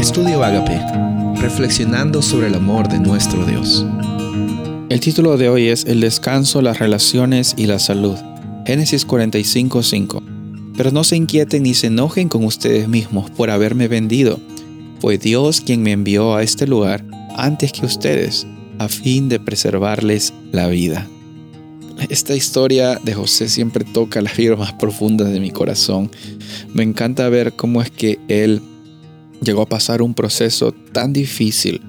Estudio Agape, reflexionando sobre el amor de nuestro Dios. El título de hoy es El descanso, las relaciones y la salud. Génesis 45:5. Pero no se inquieten ni se enojen con ustedes mismos por haberme vendido. Fue Dios quien me envió a este lugar antes que ustedes, a fin de preservarles la vida. Esta historia de José siempre toca las fibras más profundas de mi corazón. Me encanta ver cómo es que él llegó a pasar un proceso tan difícil.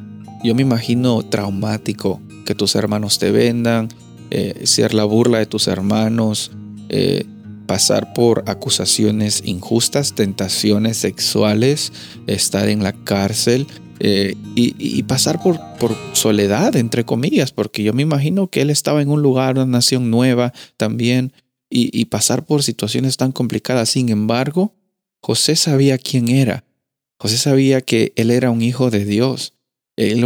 Yo me imagino traumático que tus hermanos te vendan, eh, ser la burla de tus hermanos, eh, pasar por acusaciones injustas, tentaciones sexuales, estar en la cárcel eh, y, pasar por, soledad, entre comillas, porque yo me imagino que él estaba en un lugar, una nación nueva también, y pasar por situaciones tan complicadas. Sin embargo, José sabía quién era José sabía que él era un hijo de Dios. Él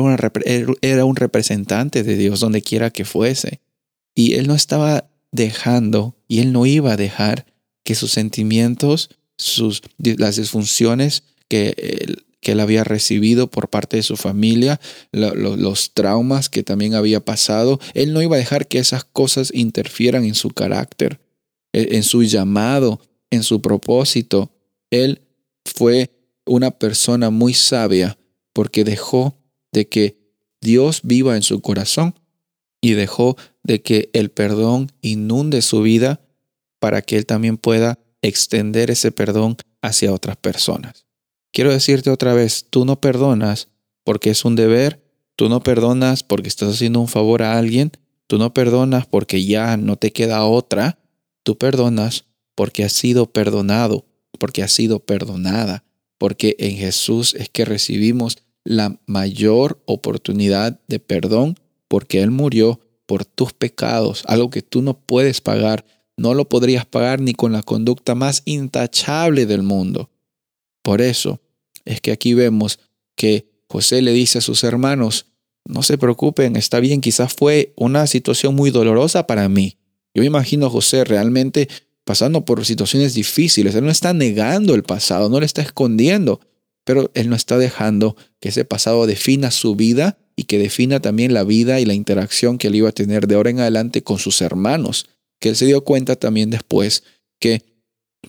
era un representante de Dios donde quiera que fuese. Y él no estaba dejando y él no iba a dejar que sus sentimientos, sus, las disfunciones que él, que él había recibido por parte de su familia, los traumas que también había pasado, él no iba a dejar que esas cosas interfieran en su carácter, e, en su llamado, en su propósito. Él fue una persona muy sabia porque dejó de que Dios viva en su corazón y dejó de que el perdón inunde su vida para que él también pueda extender ese perdón hacia otras personas. Quiero decirte otra vez, tú no perdonas porque es un deber, tú no perdonas porque estás haciendo un favor a alguien, tú no perdonas porque ya no te queda otra, tú perdonas porque has sido perdonado, porque has sido perdonada porque en Jesús es que recibimos la mayor oportunidad de perdón, porque Él murió por tus pecados, algo que tú no puedes pagar, no lo podrías pagar ni con la conducta más intachable del mundo. Por eso es que aquí vemos que José le dice a sus hermanos, no se preocupen, está bien, quizás fue una situación muy dolorosa para mí. Yo me imagino a José realmente pasando por situaciones difíciles. Él no está negando el pasado, no le está escondiendo, pero él no está dejando que ese pasado defina su vida y que defina también la vida y la interacción que él iba a tener de ahora en adelante con sus hermanos, que él se dio cuenta también después que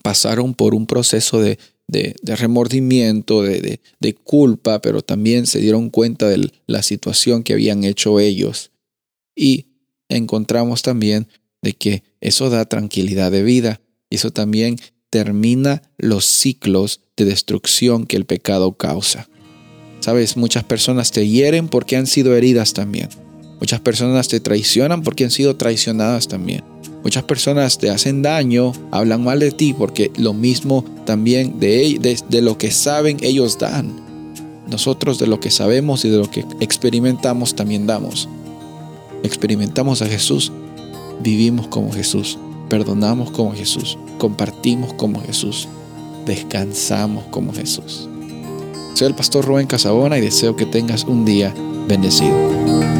pasaron por un proceso de, de, remordimiento, de, de, culpa, pero también se dieron cuenta de la situación que habían hecho ellos. Y encontramos también de que eso da tranquilidad de vida. Eso también termina los ciclos de destrucción que el pecado causa. Sabes, muchas personas te hieren porque han sido heridas también. Muchas personas te traicionan porque han sido traicionadas también. Muchas personas te hacen daño, hablan mal de ti porque lo mismo también de, de, de lo que saben ellos dan. Nosotros de lo que sabemos y de lo que experimentamos también damos. Experimentamos a Jesús vivimos como Jesús, perdonamos como Jesús, compartimos como Jesús, descansamos como Jesús. Soy el pastor Rubén Casabona y deseo que tengas un día bendecido.